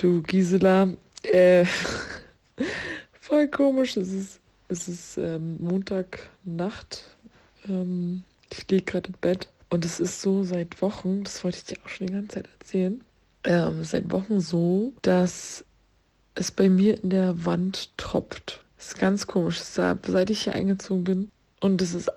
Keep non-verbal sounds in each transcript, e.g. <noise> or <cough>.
to Gisela. Äh, <laughs> voll komisch. Es ist, es ist ähm, Montagnacht. Ähm, ich liege gerade im Bett. Und es ist so seit Wochen, das wollte ich dir auch schon die ganze Zeit erzählen, ähm, seit Wochen so, dass es bei mir in der Wand tropft. Das ist ganz komisch. Seit ich hier eingezogen bin. Und es ist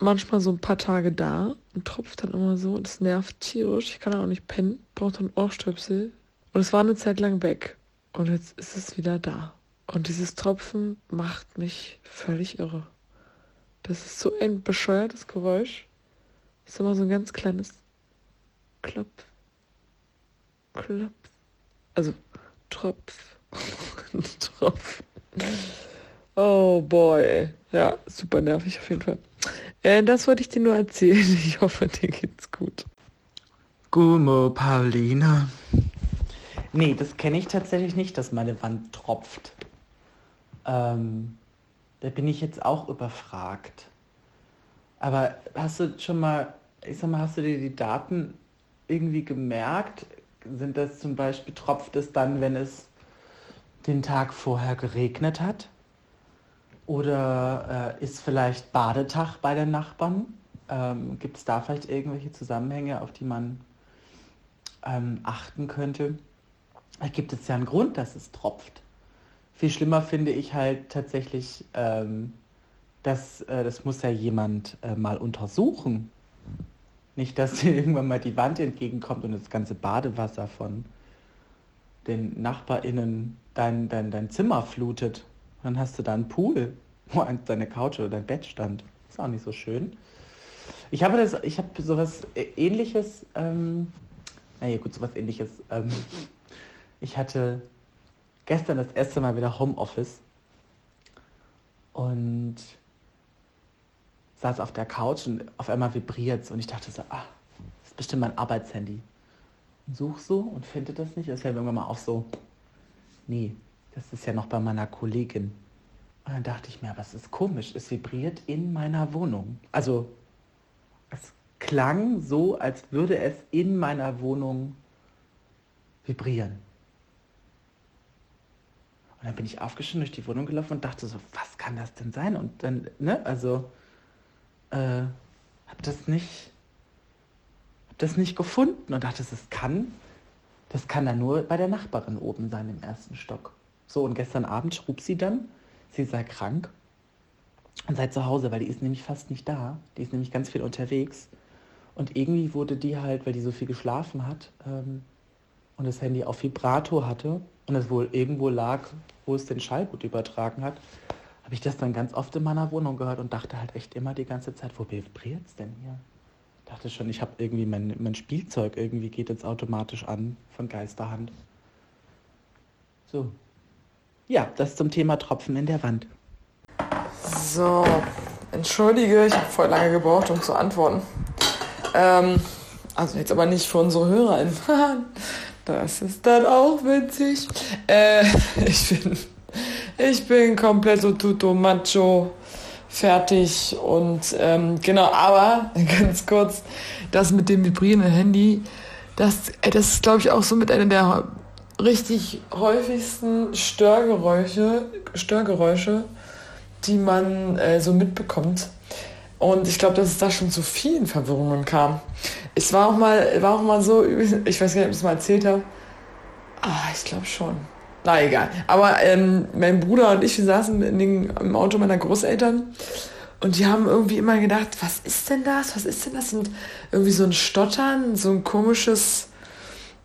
manchmal so ein paar Tage da und tropft dann immer so. Und es nervt tierisch. Ich kann auch nicht pennen. Braucht dann Ohrstöpsel. Und es war eine Zeit lang weg. Und jetzt ist es wieder da. Und dieses Tropfen macht mich völlig irre. Das ist so ein bescheuertes Geräusch. Das ist immer so ein ganz kleines Klopf. Klopf. Also Tropf. <laughs> Tropf. Oh boy. Ja, super nervig auf jeden Fall. Äh, das wollte ich dir nur erzählen. Ich hoffe, dir geht's gut. Gummo Pauline. Nee, das kenne ich tatsächlich nicht, dass meine Wand tropft. Ähm, da bin ich jetzt auch überfragt. Aber hast du schon mal, ich sag mal, hast du dir die Daten irgendwie gemerkt? Sind das zum Beispiel, tropft es dann, wenn es den Tag vorher geregnet hat? Oder äh, ist vielleicht Badetag bei den Nachbarn? Ähm, Gibt es da vielleicht irgendwelche Zusammenhänge, auf die man ähm, achten könnte? Da gibt es ja einen Grund, dass es tropft. Viel schlimmer finde ich halt tatsächlich, ähm, dass äh, das muss ja jemand äh, mal untersuchen. Nicht, dass dir <laughs> irgendwann mal die Wand entgegenkommt und das ganze Badewasser von den NachbarInnen dein, dein, dein Zimmer flutet. Dann hast du da einen Pool, <laughs> wo deine Couch oder dein Bett stand. Ist auch nicht so schön. Ich habe das, ich habe sowas ähnliches, ähm, naja gut, sowas ähnliches. Ähm, <laughs> ich hatte gestern das erste Mal wieder Homeoffice und saß auf der Couch und auf einmal vibriert es und ich dachte so, ah, das ist bestimmt mein Arbeitshandy. Und such so und finde das nicht. Das fällt mir irgendwann mal auf so, nee, das ist ja noch bei meiner Kollegin. Und dann dachte ich mir, was ist komisch, es vibriert in meiner Wohnung. Also es klang so, als würde es in meiner Wohnung vibrieren. Und dann bin ich aufgestanden durch die Wohnung gelaufen und dachte so, was kann das denn sein? Und dann, ne, also, äh, hab das nicht, hab das nicht gefunden und dachte, das kann, das kann da nur bei der Nachbarin oben sein im ersten Stock. So, und gestern Abend schrub sie dann, sie sei krank und sei zu Hause, weil die ist nämlich fast nicht da. Die ist nämlich ganz viel unterwegs. Und irgendwie wurde die halt, weil die so viel geschlafen hat ähm, und das Handy auf Vibrator hatte, und es wohl irgendwo lag, wo es den Schall gut übertragen hat, habe ich das dann ganz oft in meiner Wohnung gehört und dachte halt echt immer die ganze Zeit, wo vibriert es denn hier? Dachte schon, ich habe irgendwie mein, mein Spielzeug irgendwie geht jetzt automatisch an von Geisterhand. So. Ja, das zum Thema Tropfen in der Wand. So, entschuldige, ich habe voll lange gebraucht, um zu antworten. Ähm, also jetzt aber nicht für unsere HörerInnen. <laughs> Das ist dann auch witzig. Äh, <laughs> ich bin, ich bin komplett so tuto macho fertig und ähm, genau, aber <laughs> ganz kurz, das mit dem vibrierenden Handy, das, äh, das ist glaube ich auch so mit einer der richtig häufigsten Störgeräusche, Störgeräusche, die man äh, so mitbekommt. Und ich glaube, dass es da schon zu vielen Verwirrungen kam. Es war auch mal, war auch mal so, ich weiß gar nicht, ob ich es mal erzählt habe. Ah, ich glaube schon. Na egal. Aber ähm, mein Bruder und ich, wir saßen in den, im Auto meiner Großeltern und die haben irgendwie immer gedacht, was ist denn das? Was ist denn das? Und irgendwie so ein Stottern, so ein komisches,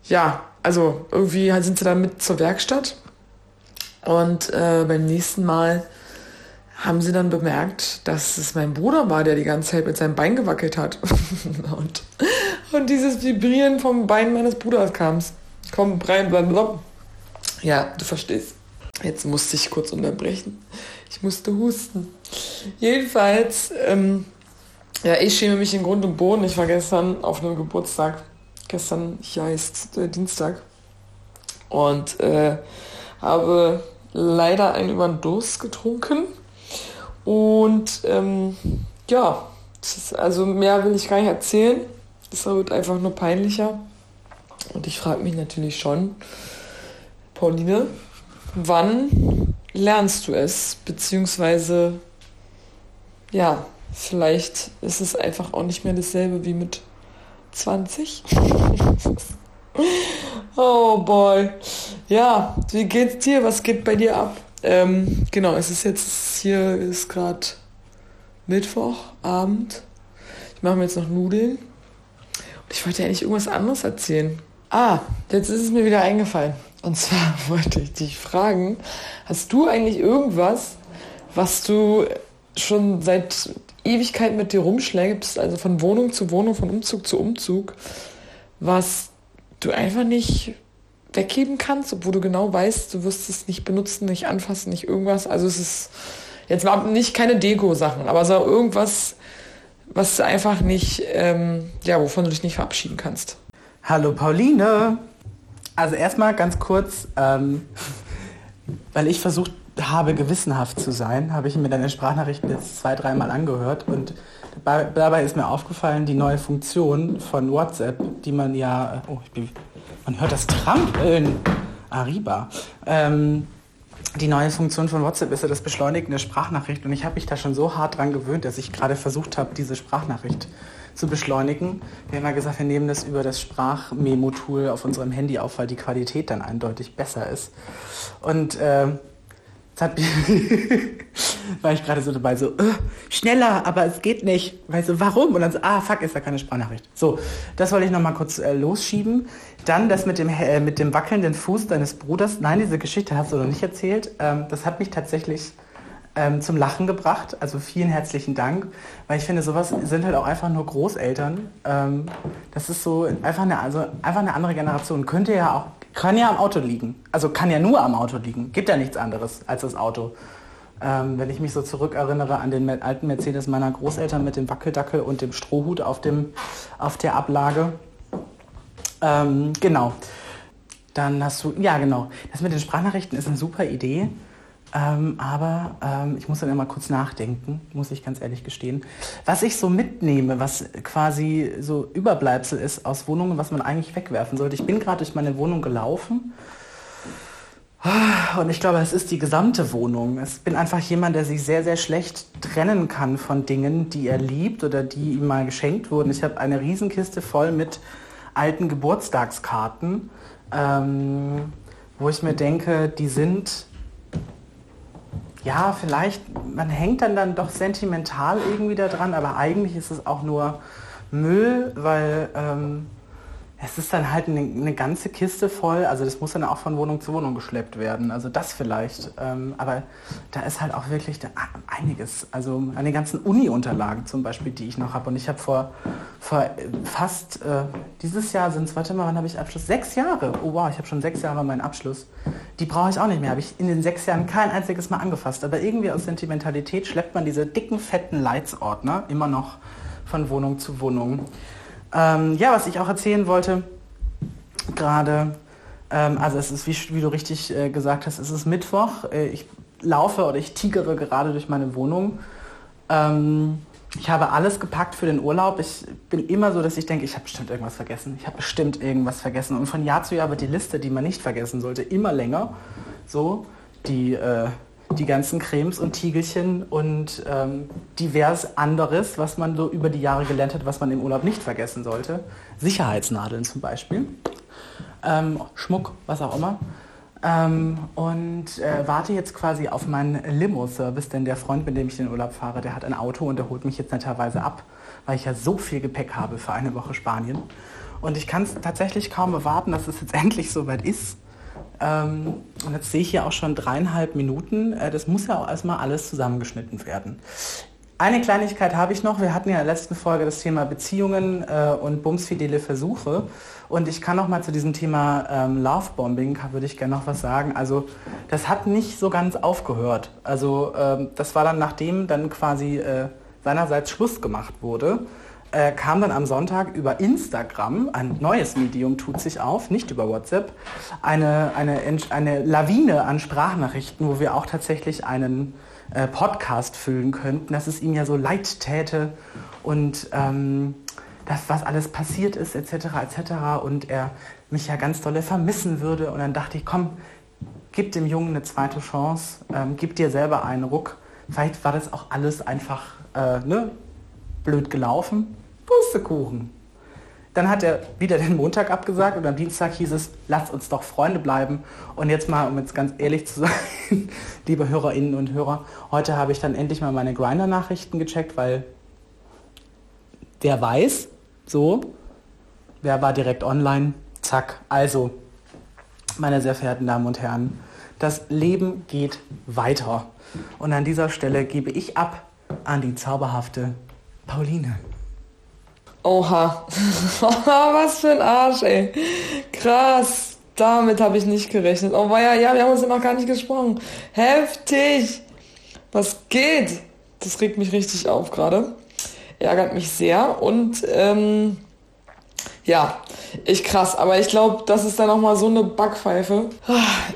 ja, also irgendwie sind sie dann mit zur Werkstatt. Und äh, beim nächsten Mal haben sie dann bemerkt, dass es mein Bruder war, der die ganze Zeit mit seinem Bein gewackelt hat. <laughs> und, und dieses Vibrieren vom Bein meines Bruders kam. Komm, rein, blablabla. Ja, du verstehst. Jetzt musste ich kurz unterbrechen. Ich musste husten. Jedenfalls, ähm, ja, ich schäme mich in Grund und Boden. Ich war gestern auf einem Geburtstag. Gestern, hier heißt äh, Dienstag. Und äh, habe leider einen über den Durst getrunken und ähm, ja, ist, also mehr will ich gar nicht erzählen. Es wird einfach nur peinlicher. Und ich frage mich natürlich schon, Pauline, wann lernst du es? Beziehungsweise, ja, vielleicht ist es einfach auch nicht mehr dasselbe wie mit 20. <laughs> oh boy. Ja, wie geht's dir? Was geht bei dir ab? Ähm, genau, es ist jetzt, hier ist gerade Mittwochabend. Ich mache mir jetzt noch Nudeln. Und ich wollte eigentlich irgendwas anderes erzählen. Ah, jetzt ist es mir wieder eingefallen. Und zwar <laughs> wollte ich dich fragen, hast du eigentlich irgendwas, was du schon seit Ewigkeit mit dir rumschlägst, also von Wohnung zu Wohnung, von Umzug zu Umzug, was du einfach nicht weggeben kannst, obwohl du genau weißt, du wirst es nicht benutzen, nicht anfassen, nicht irgendwas. Also es ist jetzt mal nicht keine Deko-Sachen, aber so irgendwas, was einfach nicht, ähm, ja, wovon du dich nicht verabschieden kannst. Hallo Pauline. Also erstmal ganz kurz, ähm, weil ich versucht habe, gewissenhaft zu sein, habe ich mir deine Sprachnachrichten jetzt zwei, dreimal angehört und dabei ist mir aufgefallen, die neue Funktion von WhatsApp, die man ja, oh, bin, man hört das Trampeln, Arriba, ähm, die neue Funktion von WhatsApp ist ja das Beschleunigen der Sprachnachricht und ich habe mich da schon so hart dran gewöhnt, dass ich gerade versucht habe, diese Sprachnachricht zu beschleunigen. Wir haben ja gesagt, wir nehmen das über das Sprachmemo-Tool auf unserem Handy auf, weil die Qualität dann eindeutig besser ist. Und äh, Jetzt hat <laughs> war ich gerade so dabei, so, äh, schneller, aber es geht nicht. Weil so, warum? Und dann so, ah, fuck, ist da keine Sprachnachricht. So, das wollte ich nochmal kurz äh, losschieben. Dann das mit dem, äh, mit dem wackelnden Fuß deines Bruders. Nein, diese Geschichte hast du noch nicht erzählt. Ähm, das hat mich tatsächlich ähm, zum Lachen gebracht. Also vielen herzlichen Dank. Weil ich finde, sowas sind halt auch einfach nur Großeltern. Ähm, das ist so einfach eine, also einfach eine andere Generation. Könnte ja auch kann ja am Auto liegen. Also kann ja nur am Auto liegen. Gibt ja nichts anderes als das Auto. Ähm, wenn ich mich so zurückerinnere an den alten Mercedes meiner Großeltern mit dem Wackeldackel und dem Strohhut auf, dem, auf der Ablage. Ähm, genau. Dann hast du, ja genau, das mit den Sprachnachrichten ist eine super Idee. Ähm, aber ähm, ich muss dann immer kurz nachdenken, muss ich ganz ehrlich gestehen. Was ich so mitnehme, was quasi so Überbleibsel ist aus Wohnungen, was man eigentlich wegwerfen sollte. Ich bin gerade durch meine Wohnung gelaufen und ich glaube, es ist die gesamte Wohnung. Ich bin einfach jemand, der sich sehr, sehr schlecht trennen kann von Dingen, die er liebt oder die ihm mal geschenkt wurden. Ich habe eine Riesenkiste voll mit alten Geburtstagskarten, ähm, wo ich mir denke, die sind ja, vielleicht, man hängt dann dann doch sentimental irgendwie da dran, aber eigentlich ist es auch nur Müll, weil ähm, es ist dann halt eine, eine, ganze Kiste voll, also das muss dann auch von Wohnung zu Wohnung geschleppt werden, also das vielleicht. Ähm, aber da ist halt auch wirklich da, einiges, also an den ganzen Uni-Unterlagen zum Beispiel, die ich noch habe. Und ich habe vor, vor fast, äh, dieses Jahr sind es, warte mal, wann habe ich Abschluss? Sechs Jahre. Oh wow, ich habe schon sechs Jahre meinen Abschluss. Die brauche ich auch nicht mehr, habe ich in den sechs Jahren kein einziges Mal angefasst. Aber irgendwie aus Sentimentalität schleppt man diese dicken, fetten Leitsordner immer noch von Wohnung zu Wohnung. Ähm, ja, was ich auch erzählen wollte, gerade, ähm, also es ist, wie, wie du richtig äh, gesagt hast, es ist Mittwoch. Äh, ich laufe oder ich tigere gerade durch meine Wohnung. Ähm, ich habe alles gepackt für den Urlaub. Ich bin immer so, dass ich denke, ich habe bestimmt irgendwas vergessen. Ich habe bestimmt irgendwas vergessen. Und von Jahr zu Jahr wird die Liste, die man nicht vergessen sollte, immer länger. So, die äh, die ganzen Cremes und Tiegelchen und ähm, divers anderes, was man so über die Jahre gelernt hat, was man im Urlaub nicht vergessen sollte. Sicherheitsnadeln zum Beispiel, ähm, Schmuck, was auch immer. Ähm, und äh, warte jetzt quasi auf meinen Limo-Service, denn der Freund, mit dem ich in den Urlaub fahre, der hat ein Auto und der holt mich jetzt netterweise ab, weil ich ja so viel Gepäck habe für eine Woche Spanien. Und ich kann es tatsächlich kaum erwarten, dass es jetzt <laughs> endlich soweit ist. Ähm, und jetzt sehe ich hier auch schon dreieinhalb Minuten. Äh, das muss ja auch erstmal alles zusammengeschnitten werden. Eine Kleinigkeit habe ich noch. Wir hatten ja in der letzten Folge das Thema Beziehungen äh, und bumsfidele Versuche. Und ich kann noch mal zu diesem Thema ähm, Lovebombing, würde ich gerne noch was sagen. Also das hat nicht so ganz aufgehört. Also ähm, das war dann, nachdem dann quasi äh, seinerseits Schluss gemacht wurde äh, kam dann am Sonntag über Instagram, ein neues Medium tut sich auf, nicht über WhatsApp, eine, eine, eine Lawine an Sprachnachrichten, wo wir auch tatsächlich einen äh, Podcast füllen könnten, dass es ihm ja so leid täte und ähm, das, was alles passiert ist, etc., etc. und er mich ja ganz dolle vermissen würde. Und dann dachte ich, komm, gib dem Jungen eine zweite Chance, ähm, gib dir selber einen Ruck. Vielleicht war das auch alles einfach äh, ne, blöd gelaufen. Pustekuchen. Dann hat er wieder den Montag abgesagt und am Dienstag hieß es, lasst uns doch Freunde bleiben. Und jetzt mal, um jetzt ganz ehrlich zu sein, <laughs> liebe Hörerinnen und Hörer, heute habe ich dann endlich mal meine Grinder-Nachrichten gecheckt, weil der weiß, so, wer war direkt online, zack. Also, meine sehr verehrten Damen und Herren, das Leben geht weiter. Und an dieser Stelle gebe ich ab an die zauberhafte Pauline. Oha. <laughs> Was für ein Arsch, ey. Krass. Damit habe ich nicht gerechnet. Oh ja, ja, wir haben uns noch gar nicht gesprochen. Heftig. Was geht? Das regt mich richtig auf gerade. Ärgert mich sehr. Und ähm, ja, ich krass. Aber ich glaube, das ist dann auch mal so eine Backpfeife.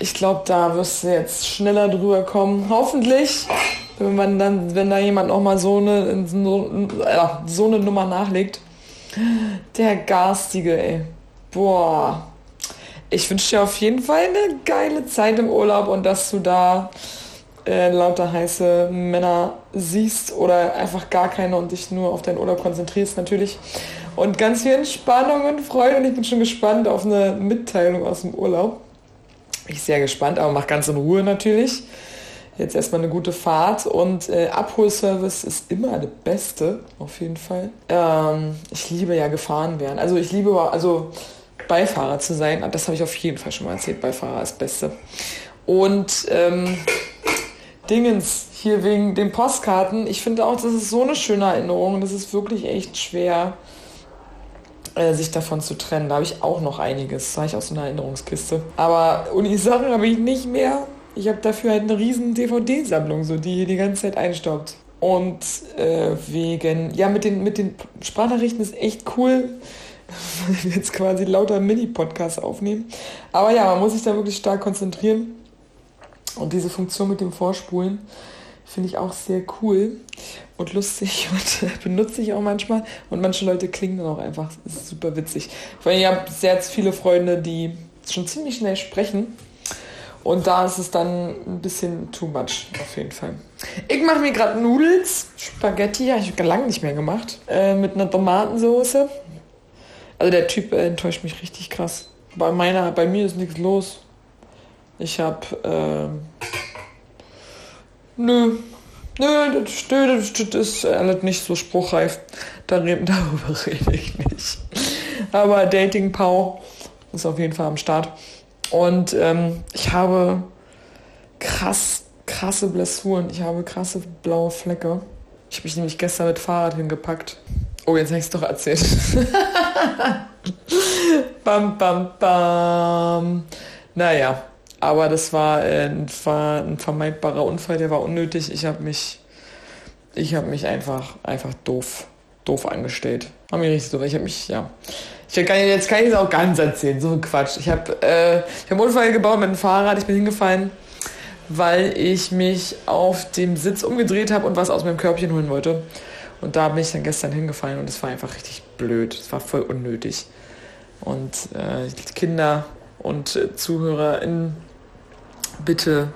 Ich glaube, da wirst du jetzt schneller drüber kommen. Hoffentlich. Wenn man dann, wenn da jemand noch mal so eine, so, so eine Nummer nachlegt. Der Garstige, ey. Boah. Ich wünsche dir auf jeden Fall eine geile Zeit im Urlaub und dass du da äh, lauter heiße Männer siehst oder einfach gar keine und dich nur auf deinen Urlaub konzentrierst natürlich. Und ganz viel Entspannung und Freude und ich bin schon gespannt auf eine Mitteilung aus dem Urlaub. Bin ich sehr gespannt, aber mach ganz in Ruhe natürlich jetzt erstmal eine gute Fahrt und äh, Abholservice ist immer der beste, auf jeden Fall. Ähm, ich liebe ja gefahren werden. Also ich liebe also Beifahrer zu sein. Das habe ich auf jeden Fall schon mal erzählt. Beifahrer ist Beste. Und ähm, Dingens hier wegen den Postkarten. Ich finde auch, das ist so eine schöne Erinnerung. Das ist wirklich echt schwer, äh, sich davon zu trennen. Da habe ich auch noch einiges. Das habe ich aus so einer Erinnerungskiste. Aber Uni-Sachen habe ich nicht mehr. Ich habe dafür halt eine riesen DVD-Sammlung, so die die ganze Zeit einstaubt. Und äh, wegen, ja, mit den, mit den Sprachnachrichten ist echt cool, <laughs> jetzt quasi lauter Mini-Podcasts aufnehmen. Aber ja, man muss sich da wirklich stark konzentrieren. Und diese Funktion mit dem Vorspulen finde ich auch sehr cool und lustig <laughs> und benutze ich auch manchmal. Und manche Leute klingen dann auch einfach, ist super witzig. Vor allem, ich habe sehr viele Freunde, die schon ziemlich schnell sprechen und da ist es dann ein bisschen too much, auf jeden Fall. Ich mache mir gerade Nudels, Spaghetti, habe ich lange nicht mehr gemacht, äh, mit einer Tomatensoße. Also der Typ äh, enttäuscht mich richtig krass. Bei meiner, bei mir ist nichts los. Ich habe, äh, nö, nö, das, das, das ist alles nicht so spruchreif. <laughs> Darüber rede ich nicht. Aber Dating Pau ist auf jeden Fall am Start. Und ähm, ich habe krass, krasse Blessuren. Ich habe krasse blaue Flecke. Ich habe mich nämlich gestern mit Fahrrad hingepackt. Oh, jetzt habe ich es doch erzählt. <laughs> bam, bam, bam. Naja, aber das war, äh, war ein vermeidbarer Unfall, der war unnötig. Ich habe mich, ich mich einfach, einfach doof, doof angestellt. War mir richtig so, ich habe mich, ja, ich kann, jetzt kann ich es auch ganz erzählen, so ein Quatsch. Ich habe äh, hab einen Unfall gebaut mit dem Fahrrad, ich bin hingefallen, weil ich mich auf dem Sitz umgedreht habe und was aus meinem Körbchen holen wollte. Und da bin ich dann gestern hingefallen und es war einfach richtig blöd. Es war voll unnötig. Und äh, Kinder und äh, ZuhörerInnen, bitte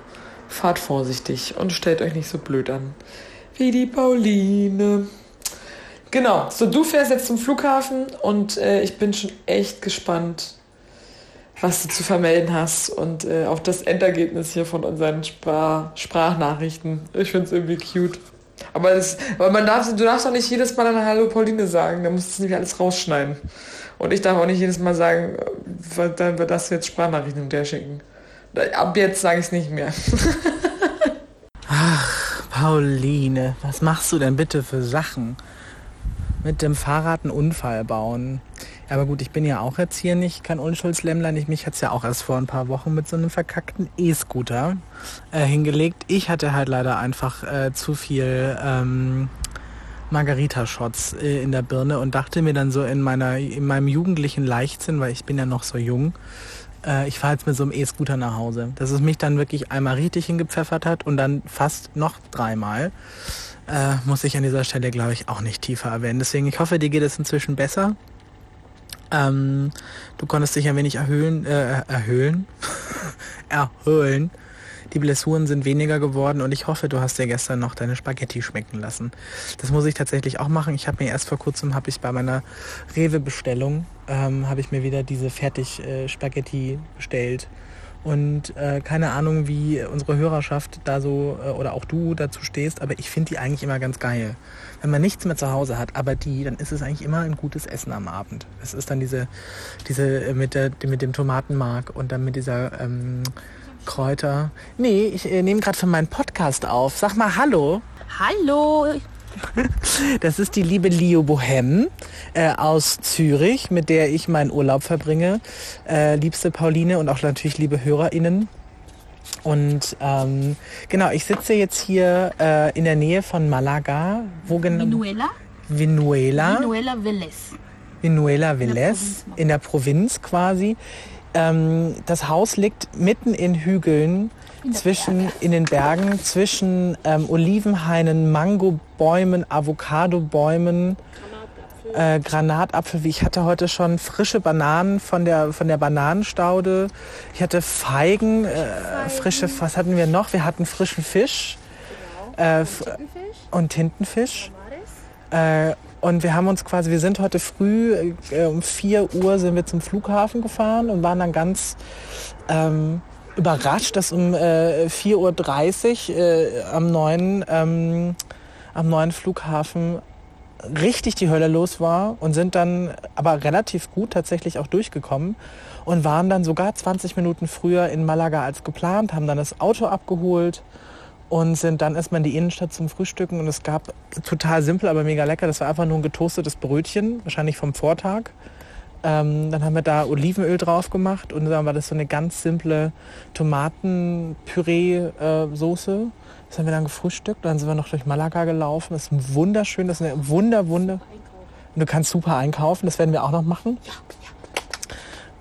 fahrt vorsichtig und stellt euch nicht so blöd an. Wie die Pauline. Genau, so du fährst jetzt zum Flughafen und äh, ich bin schon echt gespannt, was du zu vermelden hast und äh, auf das Endergebnis hier von unseren Sprach Sprachnachrichten. Ich finde es irgendwie cute. Aber, das, aber man darf, du darfst auch nicht jedes Mal eine Hallo Pauline sagen, da musst du nämlich alles rausschneiden. Und ich darf auch nicht jedes Mal sagen, dann wird das jetzt Sprachnachrichten hinterher schicken. Ab jetzt sage ich es nicht mehr. <laughs> Ach, Pauline, was machst du denn bitte für Sachen? Mit dem Fahrrad einen Unfall bauen. Aber gut, ich bin ja auch jetzt hier nicht kein Unschuldslämmlein. Ich, mich hat es ja auch erst vor ein paar Wochen mit so einem verkackten E-Scooter äh, hingelegt. Ich hatte halt leider einfach äh, zu viel ähm, Margarita-Shots äh, in der Birne und dachte mir dann so in, meiner, in meinem jugendlichen Leichtsinn, weil ich bin ja noch so jung, ich fahre jetzt mit so einem E-Scooter nach Hause. Dass es mich dann wirklich einmal richtig hingepfeffert hat und dann fast noch dreimal äh, muss ich an dieser Stelle, glaube ich, auch nicht tiefer erwähnen. Deswegen, ich hoffe, dir geht es inzwischen besser. Ähm, du konntest dich ein wenig erhöhen, äh, erhöhen, <laughs> erholen. Die Blessuren sind weniger geworden und ich hoffe, du hast dir gestern noch deine Spaghetti schmecken lassen. Das muss ich tatsächlich auch machen. Ich habe mir erst vor kurzem, habe ich bei meiner Rewe-Bestellung, ähm, habe ich mir wieder diese Fertig-Spaghetti äh, bestellt und äh, keine Ahnung, wie unsere Hörerschaft da so äh, oder auch du dazu stehst, aber ich finde die eigentlich immer ganz geil. Wenn man nichts mehr zu Hause hat, aber die, dann ist es eigentlich immer ein gutes Essen am Abend. Es ist dann diese, diese äh, mit, der, mit dem Tomatenmark und dann mit dieser ähm, Kräuter. Nee, ich äh, nehme gerade für meinen Podcast auf. Sag mal Hallo. Hallo, <laughs> Das ist die liebe Lio Bohem äh, aus Zürich, mit der ich meinen Urlaub verbringe. Äh, liebste Pauline und auch natürlich liebe HörerInnen. Und ähm, genau, ich sitze jetzt hier äh, in der Nähe von Malaga. Wo genau? Vinuela. Vinuela. Vinuela Velez. Vinuela Velez, in der Provinz quasi. Ähm, das Haus liegt mitten in Hügeln in zwischen in den Bergen zwischen ähm, Olivenhainen, Mangobäumen, Avocadobäumen, äh, Granatapfel. Ich hatte heute schon frische Bananen von der von der Bananenstaude. Ich hatte Feigen, äh, frische. Was hatten wir noch? Wir hatten frischen Fisch genau. äh, und Tintenfisch. Äh, und wir haben uns quasi, wir sind heute früh äh, um 4 Uhr sind wir zum Flughafen gefahren und waren dann ganz ähm, überrascht, dass um äh, 4.30 Uhr äh, am, neuen, ähm, am neuen Flughafen richtig die Hölle los war und sind dann aber relativ gut tatsächlich auch durchgekommen und waren dann sogar 20 Minuten früher in Malaga als geplant, haben dann das Auto abgeholt und sind dann erstmal in die Innenstadt zum Frühstücken und es gab total simpel, aber mega lecker. Das war einfach nur ein getoastetes Brötchen, wahrscheinlich vom Vortag. Ähm, dann haben wir da Olivenöl drauf gemacht und dann war das so eine ganz simple Tomatenpüree-Soße. Äh, das haben wir dann gefrühstückt. Dann sind wir noch durch Malaga gelaufen. Das ist wunderschön. Das ist eine wunder, wunder. Und du kannst super einkaufen. Das werden wir auch noch machen.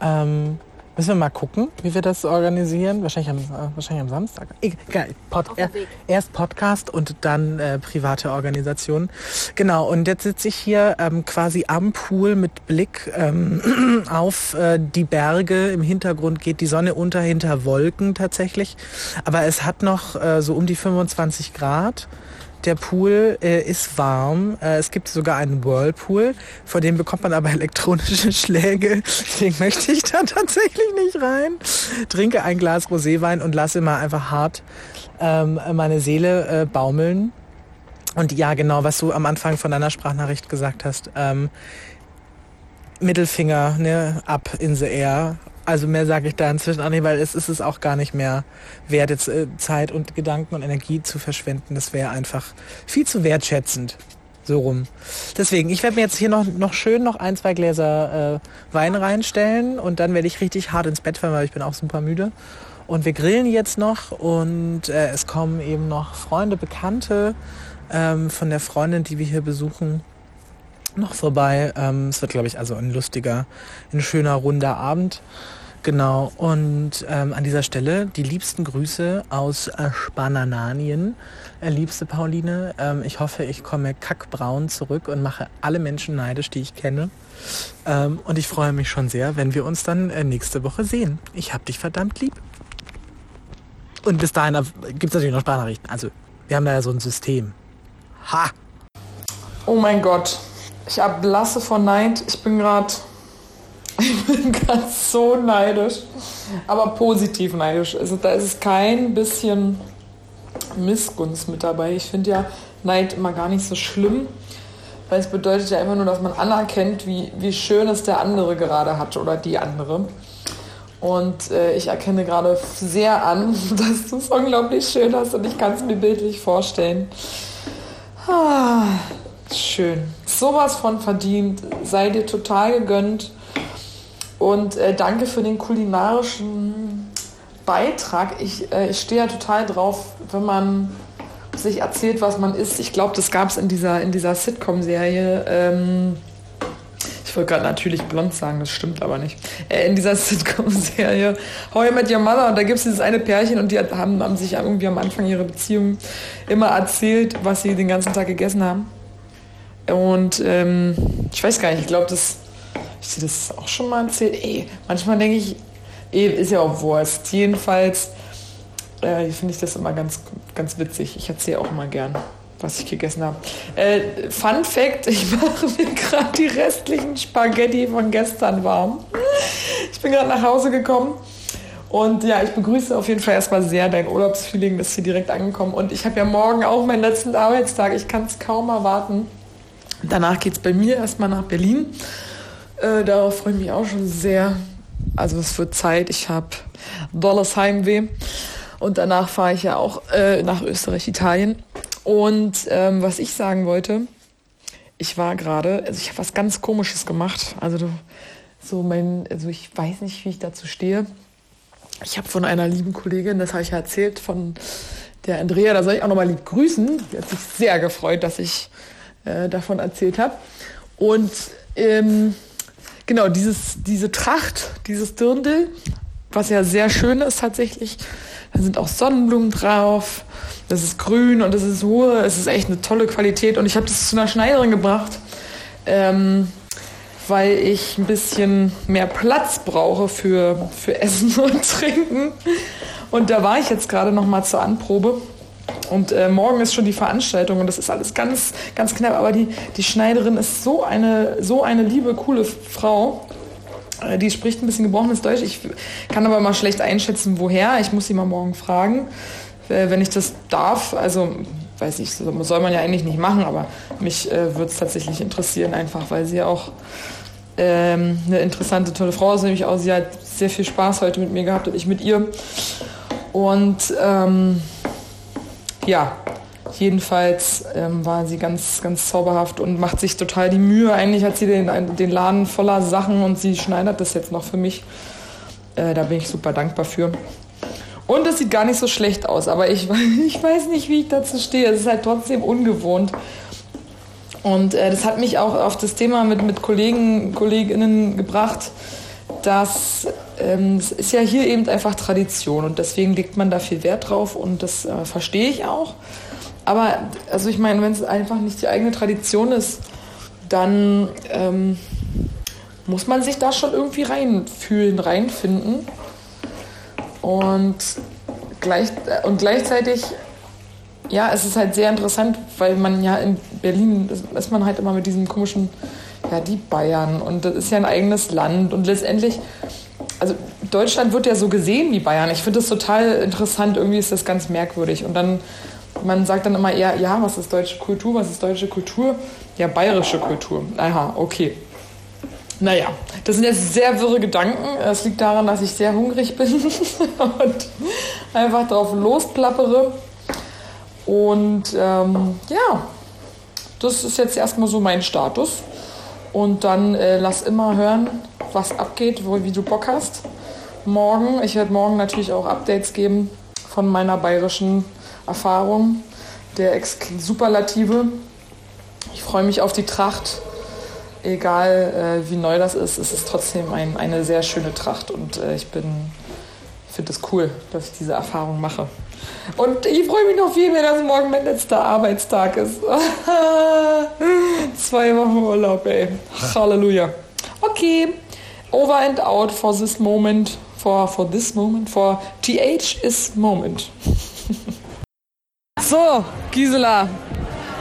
Ähm, Müssen wir mal gucken, wie wir das organisieren. Wahrscheinlich am, äh, wahrscheinlich am Samstag. Egal. Pod, er, erst Podcast und dann äh, private Organisation. Genau, und jetzt sitze ich hier ähm, quasi am Pool mit Blick ähm, <clears throat> auf äh, die Berge. Im Hintergrund geht die Sonne unter hinter Wolken tatsächlich. Aber es hat noch äh, so um die 25 Grad. Der Pool äh, ist warm. Äh, es gibt sogar einen Whirlpool, vor dem bekommt man aber <laughs> elektronische Schläge. Deswegen möchte ich da <laughs> tatsächlich nicht rein. Trinke ein Glas Roséwein und lasse mal einfach hart ähm, meine Seele äh, baumeln. Und ja, genau, was du am Anfang von deiner Sprachnachricht gesagt hast. Ähm, Mittelfinger ne, ab in the air also mehr sage ich da inzwischen auch nicht, weil es ist es auch gar nicht mehr wert, jetzt äh, Zeit und Gedanken und Energie zu verschwenden. Das wäre einfach viel zu wertschätzend. So rum. Deswegen, ich werde mir jetzt hier noch, noch schön noch ein, zwei Gläser äh, Wein reinstellen und dann werde ich richtig hart ins Bett fallen, weil ich bin auch super müde. Und wir grillen jetzt noch und äh, es kommen eben noch Freunde, Bekannte ähm, von der Freundin, die wir hier besuchen, noch vorbei. Ähm, es wird, glaube ich, also ein lustiger, ein schöner, runder Abend. Genau, und ähm, an dieser Stelle die liebsten Grüße aus äh, Spanananien. Äh, liebste Pauline, ähm, ich hoffe, ich komme kackbraun zurück und mache alle Menschen neidisch, die ich kenne. Ähm, und ich freue mich schon sehr, wenn wir uns dann äh, nächste Woche sehen. Ich hab dich verdammt lieb. Und bis dahin gibt es natürlich noch Sprachnachrichten. Also, wir haben da ja so ein System. Ha! Oh mein Gott. Ich erblasse vor Neid. Ich bin gerade <laughs> ich bin gerade so neidisch. Aber positiv neidisch. Also da ist es kein bisschen Missgunst mit dabei. Ich finde ja Neid immer gar nicht so schlimm. Weil es bedeutet ja immer nur, dass man anerkennt, wie, wie schön es der andere gerade hat oder die andere. Und äh, ich erkenne gerade sehr an, <laughs> dass du es unglaublich schön hast und ich kann es mir bildlich vorstellen. Ah, schön sowas von verdient. Sei dir total gegönnt. Und äh, danke für den kulinarischen Beitrag. Ich, äh, ich stehe ja total drauf, wenn man sich erzählt, was man isst. Ich glaube, das gab es in dieser, in dieser Sitcom-Serie. Ähm, ich wollte gerade natürlich blond sagen, das stimmt aber nicht. Äh, in dieser <laughs> Sitcom-Serie How I Met Your Mother, und da gibt es dieses eine Pärchen und die haben, haben sich irgendwie am Anfang ihrer Beziehung immer erzählt, was sie den ganzen Tag gegessen haben. Und ähm, ich weiß gar nicht, ich glaube, das ich dir das auch schon mal erzählt. Ey, manchmal denke ich, Eh, Ist ja auch Wurst. Jedenfalls äh, finde ich das immer ganz, ganz witzig. Ich erzähle auch immer gern, was ich gegessen habe. Äh, Fun Fact, <laughs> ich mache mir gerade die restlichen Spaghetti von gestern warm. Ich bin gerade nach Hause gekommen. Und ja, ich begrüße auf jeden Fall erstmal sehr dein Urlaubsfeeling, das ist hier direkt angekommen. Und ich habe ja morgen auch meinen letzten Arbeitstag. Ich kann es kaum erwarten. Danach geht es bei mir erstmal nach Berlin. Äh, darauf freue ich mich auch schon sehr. Also es wird Zeit. Ich habe dolles Heimweh. Und danach fahre ich ja auch äh, nach Österreich, Italien. Und ähm, was ich sagen wollte, ich war gerade, also ich habe was ganz Komisches gemacht. Also so mein, also ich weiß nicht, wie ich dazu stehe. Ich habe von einer lieben Kollegin, das habe ich ja erzählt, von der Andrea, da soll ich auch nochmal lieb grüßen. Die hat sich sehr gefreut, dass ich äh, davon erzählt habe. Und ähm, genau, dieses, diese Tracht, dieses Dirndl, was ja sehr schön ist tatsächlich. Da sind auch Sonnenblumen drauf. Das ist grün und es ist hohe. Es ist echt eine tolle Qualität. Und ich habe das zu einer Schneiderin gebracht, ähm, weil ich ein bisschen mehr Platz brauche für, für Essen <laughs> und Trinken. Und da war ich jetzt gerade noch mal zur Anprobe. Und äh, morgen ist schon die Veranstaltung und das ist alles ganz, ganz knapp. Aber die, die Schneiderin ist so eine, so eine liebe, coole Frau. Äh, Die spricht ein bisschen gebrochenes Deutsch. Ich kann aber mal schlecht einschätzen, woher. Ich muss sie mal morgen fragen, äh, wenn ich das darf. Also, weiß ich, so- soll man ja eigentlich nicht machen, aber mich äh, würde es tatsächlich interessieren, einfach weil sie auch ähm, eine interessante, tolle Frau ist. Nämlich auch, sie hat sehr viel Spaß heute mit mir gehabt und ich mit ihr. Und ähm, ja, jedenfalls ähm, war sie ganz, ganz zauberhaft und macht sich total die Mühe. Eigentlich hat sie den, den Laden voller Sachen und sie schneidert das jetzt noch für mich. Äh, da bin ich super dankbar für. Und es sieht gar nicht so schlecht aus, aber ich, <laughs> ich weiß nicht, wie ich dazu stehe. Es ist halt trotzdem ungewohnt. Und äh, das hat mich auch auf das Thema mit, mit Kollegen, Kolleginnen gebracht, dass es ist ja hier eben einfach Tradition und deswegen legt man da viel Wert drauf und das äh, verstehe ich auch. Aber also ich meine, wenn es einfach nicht die eigene Tradition ist, dann ähm, muss man sich da schon irgendwie reinfühlen, reinfinden. Und, gleich, äh, und gleichzeitig, ja, es ist halt sehr interessant, weil man ja in Berlin ist man halt immer mit diesem komischen, ja, die Bayern und das ist ja ein eigenes Land und letztendlich, also Deutschland wird ja so gesehen wie Bayern. Ich finde das total interessant, irgendwie ist das ganz merkwürdig. Und dann, man sagt dann immer eher, ja, was ist deutsche Kultur, was ist deutsche Kultur? Ja, bayerische Kultur. Aha, okay. Naja, das sind jetzt sehr wirre Gedanken. Es liegt daran, dass ich sehr hungrig bin <laughs> und einfach drauf losplappere. Und ähm, ja, das ist jetzt erstmal so mein Status. Und dann äh, lass immer hören, was abgeht, wo, wie du Bock hast. Morgen, ich werde morgen natürlich auch Updates geben von meiner bayerischen Erfahrung, der Ex Superlative. Ich freue mich auf die Tracht. Egal äh, wie neu das ist, es ist trotzdem ein, eine sehr schöne Tracht und äh, ich bin finde es cool, dass ich diese Erfahrung mache. Und ich freue mich noch viel mehr, dass morgen mein letzter Arbeitstag ist. <laughs> Zwei Wochen Urlaub, ey. <laughs> Halleluja. Okay, over and out for this moment. For, for this moment. For TH is moment. <laughs> so, Gisela.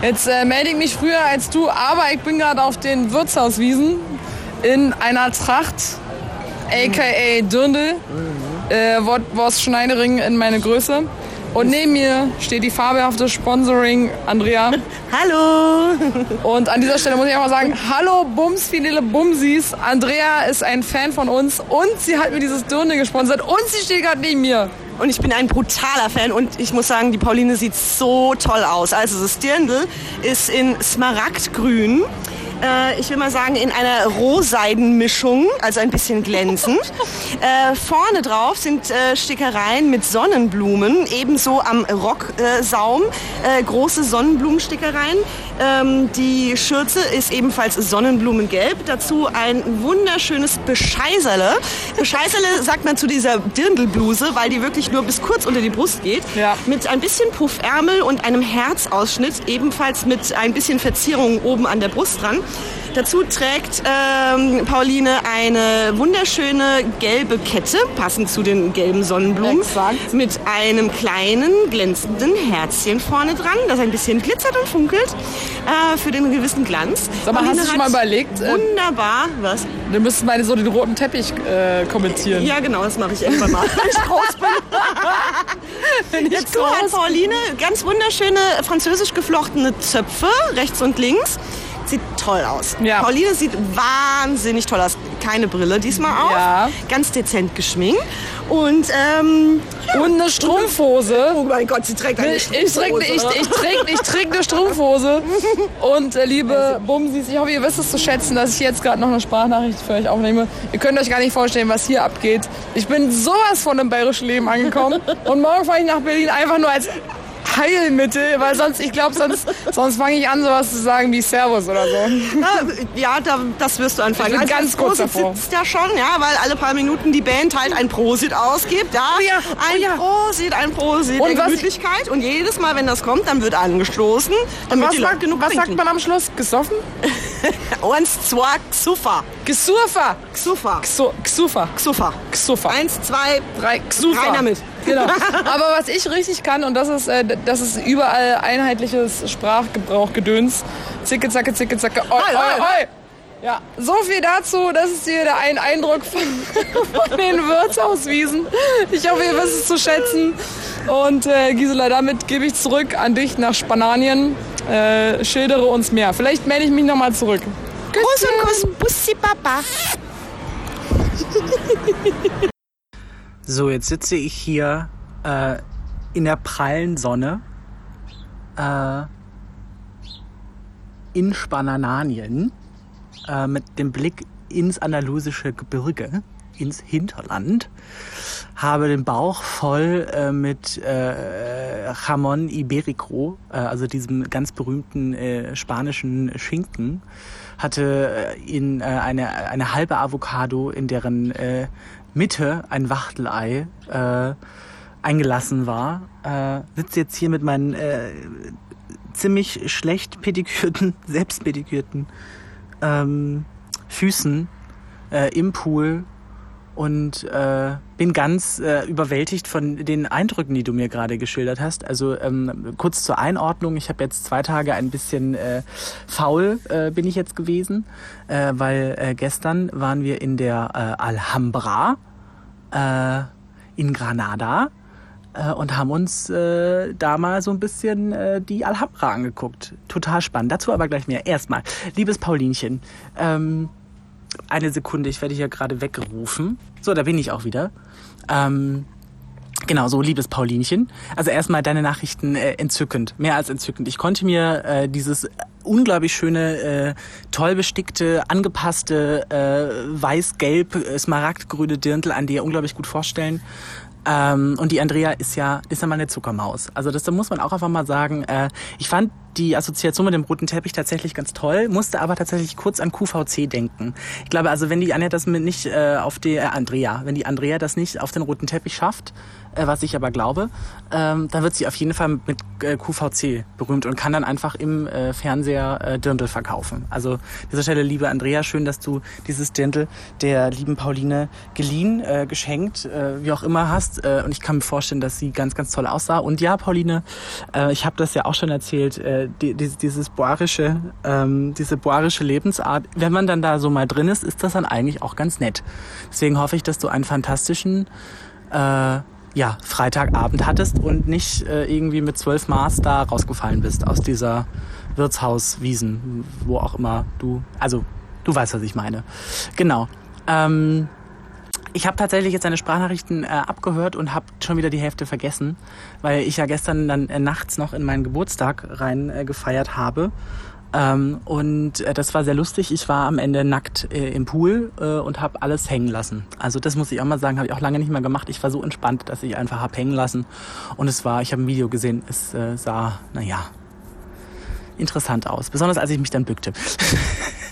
Jetzt äh, melde ich mich früher als du, aber ich bin gerade auf den Wirtshauswiesen in einer Tracht, aka Dirndl, äh, Wort Schneiderin in meine Größe. Und neben mir steht die fabelhafte Sponsoring Andrea. <laughs> Hallo! Und an dieser Stelle muss ich einfach sagen, hallo Bums, viele Bumsis. Andrea ist ein Fan von uns und sie hat mir dieses Dirndl gesponsert und sie steht gerade neben mir. Und ich bin ein brutaler Fan und ich muss sagen, die Pauline sieht so toll aus. Also das Dirndl ist in Smaragdgrün. Äh, ich will mal sagen, in einer Rohseidenmischung, also ein bisschen glänzend. <laughs> äh, vorne drauf sind äh, Stickereien mit Sonnenblumen, ebenso am Rocksaum, äh, große Sonnenblumenstickereien. Ähm, die Schürze ist ebenfalls Sonnenblumengelb. Dazu ein wunderschönes Bescheißerle. Bescheißerle sagt man zu dieser Dirndlbluse, weil die wirklich nur bis kurz unter die Brust geht. Ja. Mit ein bisschen Puffärmel und einem Herzausschnitt, ebenfalls mit ein bisschen Verzierung oben an der Brust dran. Dazu trägt ähm, Pauline eine wunderschöne gelbe Kette, passend zu den gelben Sonnenblumen, Exakt. mit einem kleinen glänzenden Herzchen vorne dran, das ein bisschen glitzert und funkelt äh, für den gewissen Glanz. Sag mal, hast du schon mal überlegt, äh, Wunderbar, was? Du müsstest mal so den roten Teppich äh, kommentieren. Ja, genau, das mache ich irgendwann mal, <laughs> wenn ich groß bin. <laughs> Dazu hat Pauline ganz wunderschöne französisch geflochtene Zöpfe, rechts und links. Sieht toll aus. Ja. Pauline sieht wahnsinnig toll aus. Keine Brille diesmal auf. Ja. Ganz dezent geschminkt. Und, ähm, Und eine Strumpfhose. oh mein Gott, sie trägt eine Ich, ich, träg, ich, ich, träg, ich träg eine Strumpfhose. Und äh, liebe Bumsis, ich hoffe, ihr wisst es zu schätzen, dass ich jetzt gerade noch eine Sprachnachricht für euch aufnehme. Ihr könnt euch gar nicht vorstellen, was hier abgeht. Ich bin sowas von im bayerischen Leben angekommen. <laughs> Und morgen fahre ich nach Berlin einfach nur als Heilmittel, weil sonst, ich glaube, sonst, <laughs> sonst fange ich an, sowas zu sagen wie Servus oder so. Ja, da, das wirst du anfangen. Also ganz kurz Prosit davor. sitzt ja schon, ja, weil alle paar Minuten die Band halt ein Prosit ausgibt. Ja, Oh ja, oh ein ja. Prosit, ein Prosit Und der Gemütlichkeit. Und jedes Mal, wenn das kommt, dann wird angestoßen, damit Was, sagt, genug was sagt man am Schluss? Gesoffen? <laughs> <laughs> Eins, zwei, Xufa. Gesurfer. Xufa. Xu- Xufer. Xufa. Xufer. Eins, zwei, Drei. Xufer. rein damit. Genau. <laughs> Aber was ich richtig kann, und das ist, äh, das ist überall einheitliches Sprachgebrauch-Gedöns. Zicke, zacke, zicke, zacke, oi, oi. oi. Ja, so viel dazu. Das ist hier der ein Eindruck von, <laughs> von den Wirtshauswiesen. Ich hoffe, ihr wisst es zu schätzen. Und äh, Gisela, damit gebe ich zurück an dich nach Spanien. Äh, schildere uns mehr. Vielleicht melde ich mich nochmal zurück. Kuss und Kuss, Bussi Papa. So, jetzt sitze ich hier äh, in der prallen Sonne äh, in Spananien äh, mit dem Blick ins andalusische Gebirge, ins Hinterland. Habe den Bauch voll äh, mit äh, Jamón Iberico, äh, also diesem ganz berühmten äh, spanischen Schinken. Hatte äh, in äh, eine, eine halbe Avocado, in deren äh, Mitte ein Wachtelei äh, eingelassen war. Äh, sitze jetzt hier mit meinen äh, ziemlich schlecht pedikürten, <laughs> selbst pedikürten ähm, Füßen äh, im Pool und äh, bin ganz äh, überwältigt von den Eindrücken, die du mir gerade geschildert hast. Also ähm, kurz zur Einordnung, ich habe jetzt zwei Tage ein bisschen äh, faul äh, bin ich jetzt gewesen, äh, weil äh, gestern waren wir in der äh, Alhambra äh, in Granada äh, und haben uns äh, da mal so ein bisschen äh, die Alhambra angeguckt. Total spannend. Dazu aber gleich mehr. Erstmal, liebes Paulinchen, ähm, eine Sekunde, ich werde hier gerade weggerufen. So, da bin ich auch wieder. Ähm, Genau, so liebes Paulinchen. Also erstmal deine Nachrichten äh, entzückend, mehr als entzückend. Ich konnte mir äh, dieses unglaublich schöne, äh, toll bestickte, angepasste, äh, weiß-gelb, äh, smaragdgrüne Dirndl an dir unglaublich gut vorstellen. Ähm, und die Andrea ist ja, ist ja mal eine Zuckermaus. Also das da muss man auch einfach mal sagen. Äh, ich fand die Assoziation mit dem roten Teppich tatsächlich ganz toll, musste aber tatsächlich kurz an QVC denken. Ich glaube, also wenn die Anja das nicht äh, auf die äh, Andrea, wenn die Andrea das nicht auf den roten Teppich schafft, äh, was ich aber glaube, ähm, dann wird sie auf jeden Fall mit äh, QVC berühmt und kann dann einfach im äh, Fernseher äh, Dirndl verkaufen. Also an dieser Stelle, liebe Andrea, schön, dass du dieses Dirndl der lieben Pauline geliehen, äh, geschenkt, äh, wie auch immer hast. Äh, und ich kann mir vorstellen, dass sie ganz, ganz toll aussah. Und ja, Pauline, äh, ich habe das ja auch schon erzählt, äh, die, dieses, dieses boarische, ähm, diese boarische Lebensart, wenn man dann da so mal drin ist, ist das dann eigentlich auch ganz nett. Deswegen hoffe ich, dass du einen fantastischen äh, ja, Freitagabend hattest und nicht äh, irgendwie mit zwölf Maß da rausgefallen bist aus dieser Wirtshauswiesen, wo auch immer du, also du weißt, was ich meine. Genau. Ähm, ich habe tatsächlich jetzt deine Sprachnachrichten äh, abgehört und habe schon wieder die Hälfte vergessen, weil ich ja gestern dann äh, nachts noch in meinen Geburtstag rein äh, gefeiert habe. Ähm, und äh, das war sehr lustig. Ich war am Ende nackt äh, im Pool äh, und habe alles hängen lassen. Also das muss ich auch mal sagen, habe ich auch lange nicht mehr gemacht. Ich war so entspannt, dass ich einfach hab hängen lassen. Und es war, ich habe ein Video gesehen, es äh, sah, naja, interessant aus, besonders als ich mich dann bückte. <laughs>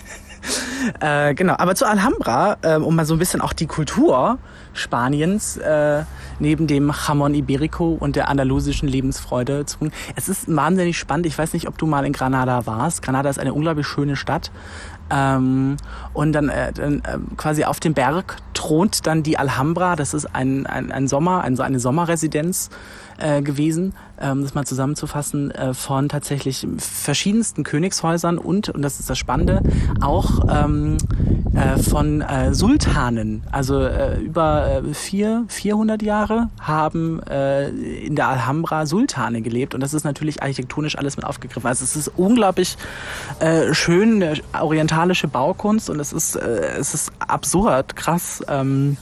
äh, genau, aber zu Alhambra, äh, um mal so ein bisschen auch die Kultur Spaniens äh, neben dem Jamón Iberico und der andalusischen Lebensfreude zu tun. Es ist wahnsinnig spannend. Ich weiß nicht, ob du mal in Granada warst. Granada ist eine unglaublich schöne Stadt. Ähm, und dann, äh, dann äh, quasi auf dem Berg thront dann die Alhambra. Das ist ein, ein, ein Sommer, ein, eine Sommerresidenz äh, gewesen, ähm, das mal zusammenzufassen, äh, von tatsächlich verschiedensten Königshäusern und, und das ist das Spannende, auch ähm, äh, von äh, Sultanen. Also äh, über äh, vier, 400 Jahre haben äh, in der Alhambra Sultane gelebt und das ist natürlich architektonisch alles mit aufgegriffen. Also es ist unglaublich äh, schön, orientalische Baukunst und es ist, äh, es ist absurd krass. Ähm,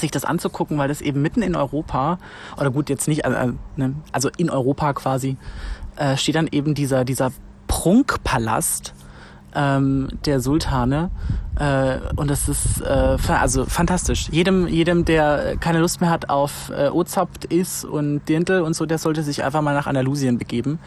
sich das anzugucken, weil das eben mitten in Europa, oder gut, jetzt nicht, äh, ne, also in Europa quasi, äh, steht dann eben dieser, dieser Prunkpalast ähm, der Sultane. Äh, und das ist äh, also fantastisch. Jedem, jedem, der keine Lust mehr hat auf äh, Ozapt ist und Dirndl und so, der sollte sich einfach mal nach Andalusien begeben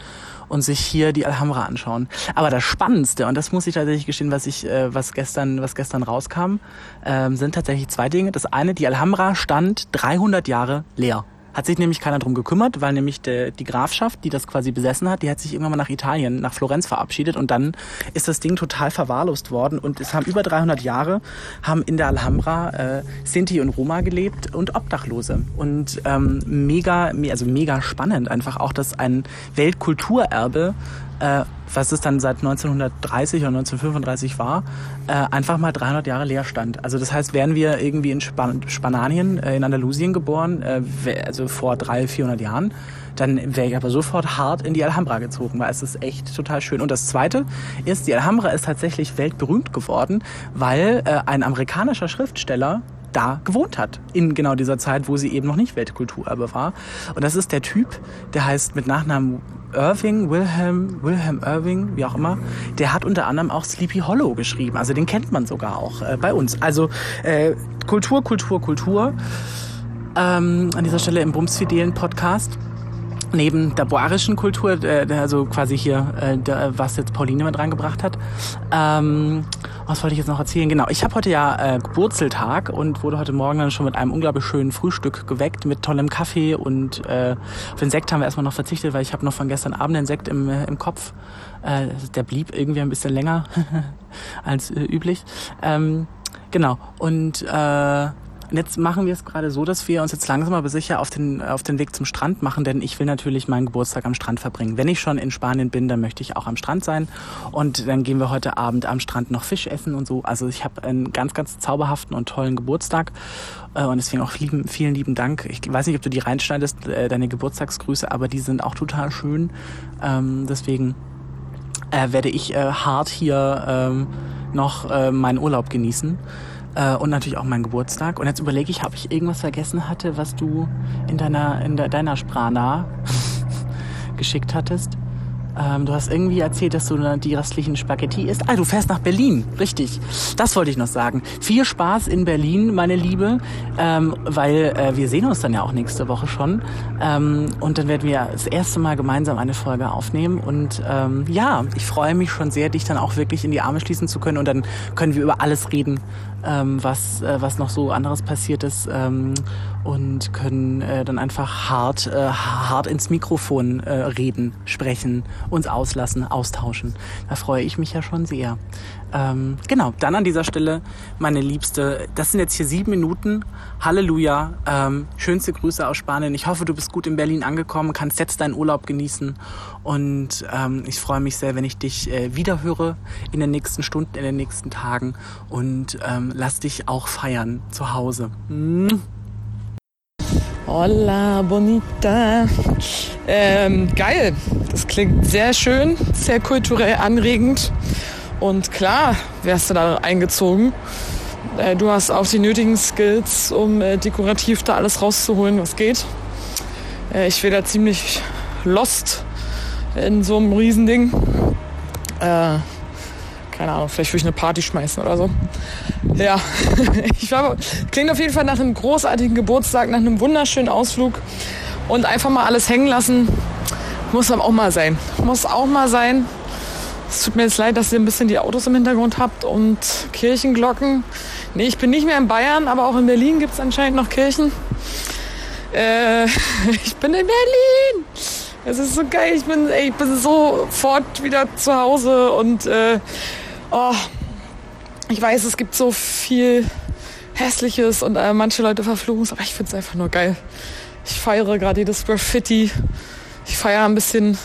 und sich hier die Alhambra anschauen. Aber das Spannendste, und das muss ich tatsächlich gestehen, was ich, äh, was gestern, was gestern rauskam, äh, sind tatsächlich zwei Dinge. Das eine, die Alhambra stand 300 Jahre leer. Hat sich nämlich keiner drum gekümmert, weil nämlich de, die Grafschaft, die das quasi besessen hat, die hat sich irgendwann mal nach Italien, nach Florenz verabschiedet und dann ist das Ding total verwahrlost worden und es haben über 300 Jahre, haben in der Alhambra äh, Sinti und Roma gelebt und Obdachlose. Und ähm, mega, also mega spannend einfach auch, dass ein Weltkulturerbe äh, was es dann seit 1930 oder 1935 war, äh, einfach mal 300 Jahre leer stand. Also das heißt, wären wir irgendwie in Span Spanien, äh, in Andalusien geboren, äh, also vor 300, 400 Jahren, dann wäre ich aber sofort hart in die Alhambra gezogen, weil es ist echt total schön. Und das Zweite ist, die Alhambra ist tatsächlich weltberühmt geworden, weil äh, ein amerikanischer Schriftsteller da gewohnt hat. In genau dieser Zeit, wo sie eben noch nicht Weltkulturerbe war. Und das ist der Typ, der heißt mit Nachnamen Irving, Wilhelm, Wilhelm Irving, wie auch immer, der hat unter anderem auch Sleepy Hollow geschrieben. Also den kennt man sogar auch äh, bei uns. Also äh, Kultur, Kultur, Kultur. Ähm, an dieser Stelle im Bumsfidelen Podcast neben der boarischen Kultur, äh, also quasi hier, äh, der, was jetzt Pauline mit reingebracht hat. Ähm, was wollte ich jetzt noch erzählen? Genau, ich habe heute ja äh, Geburtseltag und wurde heute Morgen dann schon mit einem unglaublich schönen Frühstück geweckt mit tollem Kaffee und äh, auf den Sekt haben wir erstmal noch verzichtet, weil ich habe noch von gestern Abend den Sekt im, äh, im Kopf. Äh, der blieb irgendwie ein bisschen länger <laughs> als äh, üblich. Ähm, genau, und äh, und jetzt machen wir es gerade so, dass wir uns jetzt langsam aber sicher auf den, auf den Weg zum Strand machen, denn ich will natürlich meinen Geburtstag am Strand verbringen. Wenn ich schon in Spanien bin, dann möchte ich auch am Strand sein. Und dann gehen wir heute Abend am Strand noch Fisch essen und so. Also ich habe einen ganz, ganz zauberhaften und tollen Geburtstag. Äh, und deswegen auch lieben, vielen lieben Dank. Ich weiß nicht, ob du die reinschneidest, äh, deine Geburtstagsgrüße, aber die sind auch total schön. Ähm, deswegen äh, werde ich hart hier ähm, noch meinen Urlaub genießen. Äh, und natürlich auch mein Geburtstag. Und jetzt überlege ich, ob ich irgendwas vergessen hatte, was du in deiner, in de, deiner Sprana <laughs> geschickt hattest. Ähm, du hast irgendwie erzählt, dass du die restlichen Spaghetti isst. Ah, du fährst nach Berlin. Richtig. Das wollte ich noch sagen. Viel Spaß in Berlin, meine Liebe, ähm, weil äh, wir sehen uns dann ja auch nächste Woche schon. Ähm, und dann werden wir das erste Mal gemeinsam eine Folge aufnehmen. Und ähm, ja, ich freue mich schon sehr, dich dann auch wirklich in die Arme schließen zu können. Und dann können wir über alles reden, ähm, was, äh, was noch so anderes passiert ist ähm, und können äh, dann einfach hart, äh, hart ins Mikrofon äh, reden, sprechen, uns auslassen, austauschen. Da freue ich mich ja schon sehr. Ähm, genau, dann an dieser Stelle, meine Liebste, das sind jetzt hier sieben Minuten. Halleluja. Ähm, schönste Grüße aus Spanien. Ich hoffe, du bist gut in Berlin angekommen, kannst jetzt deinen Urlaub genießen. Und ähm, ich freue mich sehr, wenn ich dich äh, wiederhöre in den nächsten Stunden, in den nächsten Tagen. Und ähm, lass dich auch feiern zu Hause. Hola, bonita. Ähm, geil. Das klingt sehr schön, sehr kulturell anregend. Und klar wärst du da eingezogen. Äh, du hast auch die nötigen Skills, um äh, dekorativ da alles rauszuholen, was geht. Äh, ich wäre da ziemlich lost in so einem Riesending. Äh, keine Ahnung, vielleicht würde ich eine Party schmeißen oder so. Ja, <laughs> ich war, klingt auf jeden Fall nach einem großartigen Geburtstag, nach einem wunderschönen Ausflug und einfach mal alles hängen lassen. Muss aber auch mal sein. Muss auch mal sein. Es tut mir jetzt leid, dass ihr ein bisschen die Autos im Hintergrund habt und Kirchenglocken. Nee, ich bin nicht mehr in Bayern, aber auch in Berlin gibt es anscheinend noch Kirchen. Äh, <laughs> ich bin in Berlin. Es ist so geil. Ich bin, ey, ich bin sofort wieder zu Hause und äh, oh, ich weiß, es gibt so viel Hässliches und äh, manche Leute verfluchen es, aber ich finde es einfach nur geil. Ich feiere gerade jedes Graffiti. Ich feiere ein bisschen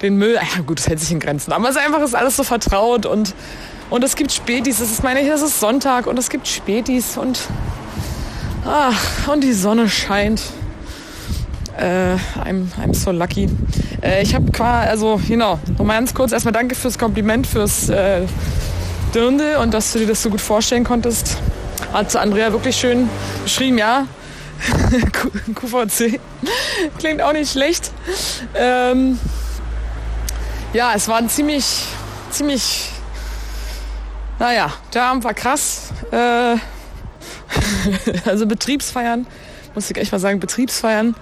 den Müll. Ja, gut, es hält sich in Grenzen. Aber es ist einfach ist alles so vertraut und, und es gibt Spätis. Es ist meine, es ist Sonntag und es gibt Spätis und, ach, und die Sonne scheint. Äh, I'm, I'm so lucky. Äh, ich habe quasi, also, genau, nochmal ganz kurz erstmal danke fürs Kompliment, fürs äh, Dirndl und dass du dir das so gut vorstellen konntest. Hat Andrea wirklich schön beschrieben, ja. <laughs> QVC. Klingt auch nicht schlecht. Ähm, ja, es war ein ziemlich, ziemlich, naja, der Abend war krass. Äh, <laughs> also Betriebsfeiern, muss ich echt mal sagen, Betriebsfeiern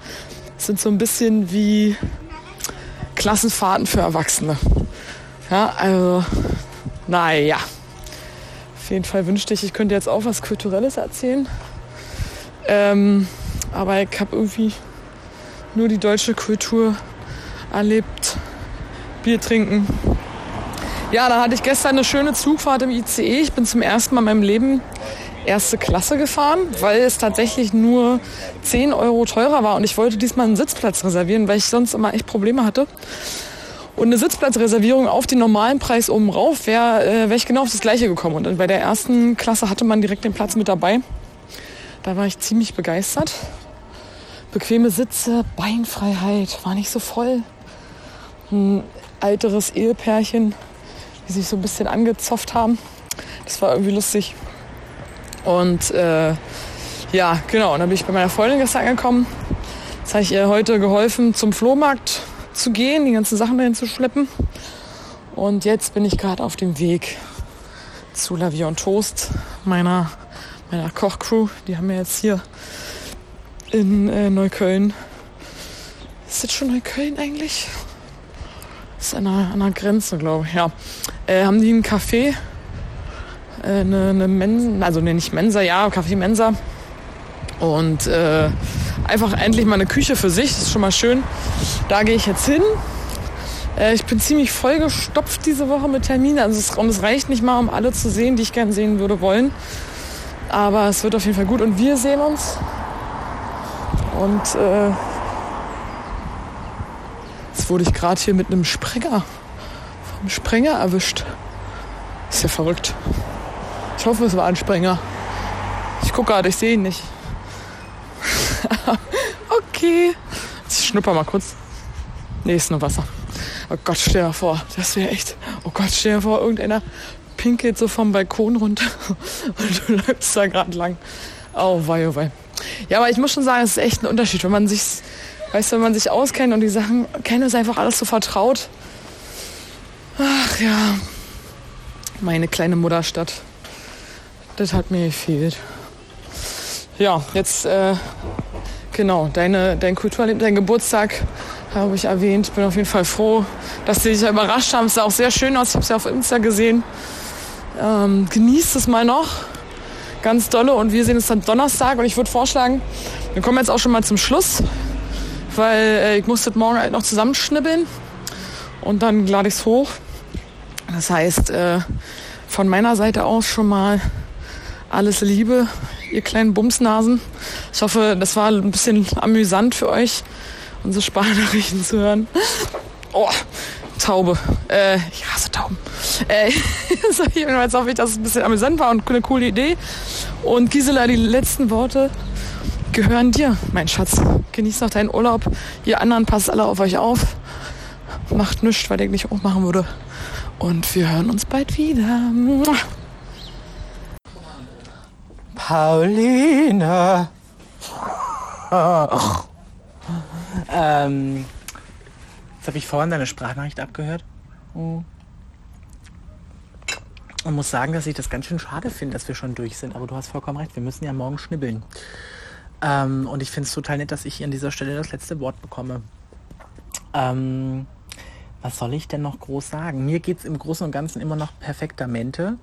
sind so ein bisschen wie Klassenfahrten für Erwachsene. Ja, also, naja. Auf jeden Fall wünschte ich, ich könnte jetzt auch was Kulturelles erzählen. Ähm, aber ich habe irgendwie nur die deutsche Kultur erlebt. Bier trinken. Ja, da hatte ich gestern eine schöne Zugfahrt im ICE. Ich bin zum ersten Mal in meinem Leben erste Klasse gefahren, weil es tatsächlich nur 10 Euro teurer war und ich wollte diesmal einen Sitzplatz reservieren, weil ich sonst immer echt Probleme hatte. Und eine Sitzplatzreservierung auf den normalen Preis oben rauf wäre äh, wär ich genau auf das gleiche gekommen. Und bei der ersten Klasse hatte man direkt den Platz mit dabei. Da war ich ziemlich begeistert. Bequeme Sitze, Beinfreiheit, war nicht so voll. Ein älteres Ehepärchen, die sich so ein bisschen angezopft haben. Das war irgendwie lustig. Und äh, ja, genau. Und dann bin ich bei meiner Freundin gestern angekommen. Jetzt habe ich ihr heute geholfen, zum Flohmarkt zu gehen, die ganzen Sachen dahin zu schleppen. Und jetzt bin ich gerade auf dem Weg zu La Vie en Toast, meiner, meiner Kochcrew. Die haben wir jetzt hier in äh, Neukölln. Ist das schon Neukölln eigentlich? Ist an an der Grenze, glaube ich. Ja. Äh, haben die einen Café äh, eine, eine Mensa, also nee, nicht Mensa, ja, Kaffee Mensa. Und äh, einfach endlich mal eine Küche für sich, das ist schon mal schön. Da gehe ich jetzt hin. Äh, ich bin ziemlich vollgestopft diese Woche mit Terminen. Also es, und es reicht nicht mal, um alle zu sehen, die ich gerne sehen würde wollen. Aber es wird auf jeden Fall gut und wir sehen uns. Und äh, jetzt wurde ich gerade hier mit einem Sprenger, vom Sprenger erwischt. Ist ja verrückt. Ich hoffe, es war ein Sprenger. Ich gucke gerade, ich sehe ihn nicht. Okay. Ich schnupper mal kurz. Nee, ist nur Wasser. Oh Gott, stell dir vor, das wäre echt. Oh Gott, stell dir vor, irgendeiner pinkelt so vom Balkon runter <laughs> und du läufst da gerade lang. Oh wei, oh wei. Ja, aber ich muss schon sagen, es ist echt ein Unterschied, wenn man sich, weißt du, wenn man sich auskennt und die Sachen kennt, ist einfach alles so vertraut. Ach ja, meine kleine Mutterstadt. Das hat mir gefehlt. Ja, jetzt, äh, genau, deine, dein Kulturleben, dein Geburtstag habe ich erwähnt. Bin auf jeden Fall froh, dass sie sich überrascht haben. Es sah auch sehr schön aus. Ich habe es ja auf Insta gesehen. Ähm, genießt es mal noch. Ganz dolle. Und wir sehen es dann Donnerstag. Und ich würde vorschlagen, wir kommen jetzt auch schon mal zum Schluss. Weil äh, ich muss das morgen halt noch zusammenschnibbeln. Und dann lade ich es hoch. Das heißt, äh, von meiner Seite aus schon mal alles Liebe, ihr kleinen Bumsnasen. Ich hoffe, das war ein bisschen amüsant für euch, unsere Sparnachrichten zu hören. Oh, Taube. Äh, ich hasse Tauben. Äh, <laughs> so, jedenfalls hoffe dass es ein bisschen amüsant war und eine coole Idee. Und Gisela, die letzten Worte gehören dir, mein Schatz. Genießt noch deinen Urlaub. Ihr anderen passt alle auf euch auf. Macht nichts, was ich nicht auch machen würde. Und wir hören uns bald wieder. Pauline. ähm, jetzt habe ich vorhin deine Sprachnachricht abgehört. Und muss sagen, dass ich das ganz schön schade finde, dass wir schon durch sind. Aber du hast vollkommen recht, wir müssen ja morgen schnibbeln. Ähm, und ich finde es total nett, dass ich hier an dieser Stelle das letzte Wort bekomme. Ähm, was soll ich denn noch groß sagen? Mir geht es im Großen und Ganzen immer noch perfektamente.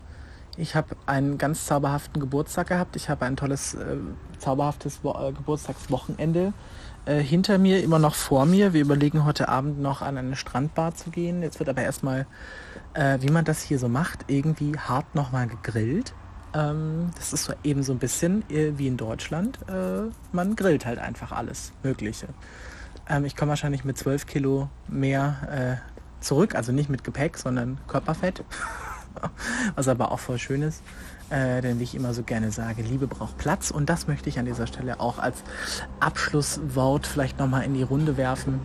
Ich habe einen ganz zauberhaften Geburtstag gehabt. Ich habe ein tolles, äh, zauberhaftes Wo äh, Geburtstagswochenende äh, hinter mir, immer noch vor mir. Wir überlegen heute Abend noch an eine Strandbar zu gehen. Jetzt wird aber erstmal, äh, wie man das hier so macht, irgendwie hart nochmal gegrillt. Ähm, das ist so eben so ein bisschen äh, wie in Deutschland. Äh, man grillt halt einfach alles Mögliche. Ähm, ich komme wahrscheinlich mit 12 Kilo mehr äh, zurück, also nicht mit Gepäck, sondern Körperfett. <laughs> <laughs> Was aber auch voll schön ist. Äh, denn wie ich immer so gerne sage, Liebe braucht Platz. Und das möchte ich an dieser Stelle auch als Abschlusswort vielleicht nochmal in die Runde werfen.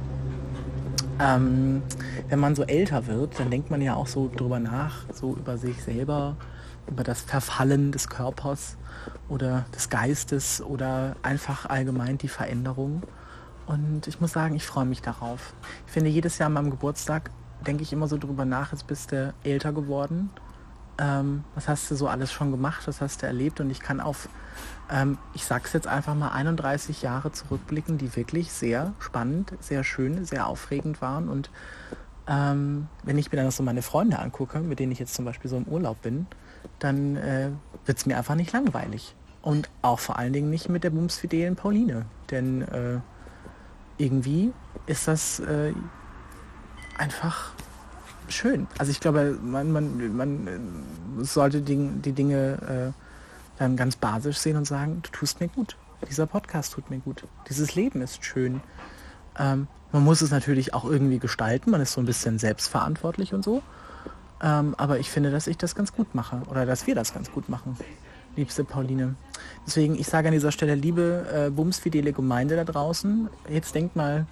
Ähm, wenn man so älter wird, dann denkt man ja auch so drüber nach, so über sich selber, über das Verfallen des Körpers oder des Geistes oder einfach allgemein die Veränderung. Und ich muss sagen, ich freue mich darauf. Ich finde, jedes Jahr an meinem Geburtstag denke ich immer so drüber nach, jetzt bist du älter geworden. Ähm, was hast du so alles schon gemacht? Was hast du erlebt? Und ich kann auf, ähm, ich sag's jetzt einfach mal, 31 Jahre zurückblicken, die wirklich sehr spannend, sehr schön, sehr aufregend waren. Und ähm, wenn ich mir dann so meine Freunde angucke, mit denen ich jetzt zum Beispiel so im Urlaub bin, dann äh, wird es mir einfach nicht langweilig. Und auch vor allen Dingen nicht mit der bumsfidelen Pauline. Denn äh, irgendwie ist das äh, einfach schön. Also ich glaube, man, man, man sollte die, die Dinge äh, dann ganz basisch sehen und sagen, du tust mir gut. Dieser Podcast tut mir gut. Dieses Leben ist schön. Ähm, man muss es natürlich auch irgendwie gestalten. Man ist so ein bisschen selbstverantwortlich und so. Ähm, aber ich finde, dass ich das ganz gut mache oder dass wir das ganz gut machen, liebste Pauline. Deswegen, ich sage an dieser Stelle, liebe äh, bumsfidele Gemeinde da draußen, jetzt denkt mal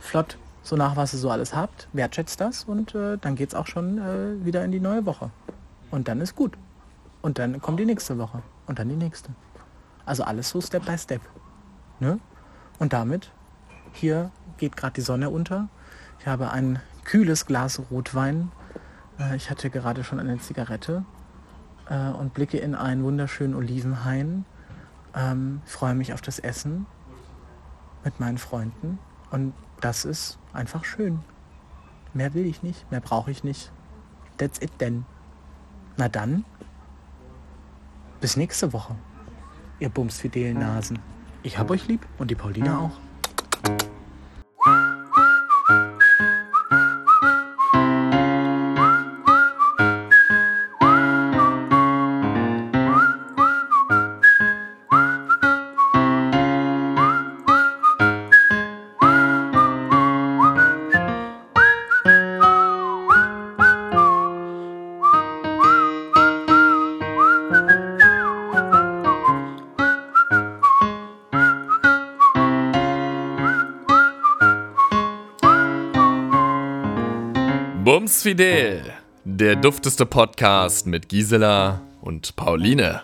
flott so nach, was ihr so alles habt, wertschätzt das und äh, dann geht es auch schon äh, wieder in die neue Woche. Und dann ist gut. Und dann kommt die nächste Woche und dann die nächste. Also alles so Step by Step. Ne? Und damit, hier geht gerade die Sonne unter. Ich habe ein kühles Glas Rotwein äh, ich hatte gerade schon eine Zigarette äh, und blicke in einen wunderschönen Olivenhain. Ähm, freue mich auf das Essen mit meinen Freunden und das ist einfach schön. Mehr will ich nicht, mehr brauche ich nicht. That's it then. Na dann, bis nächste Woche, ihr bumsfidelen Nasen. Ich hab euch lieb und die Paulina auch. Fidel, der dufteste Podcast mit Gisela und Pauline.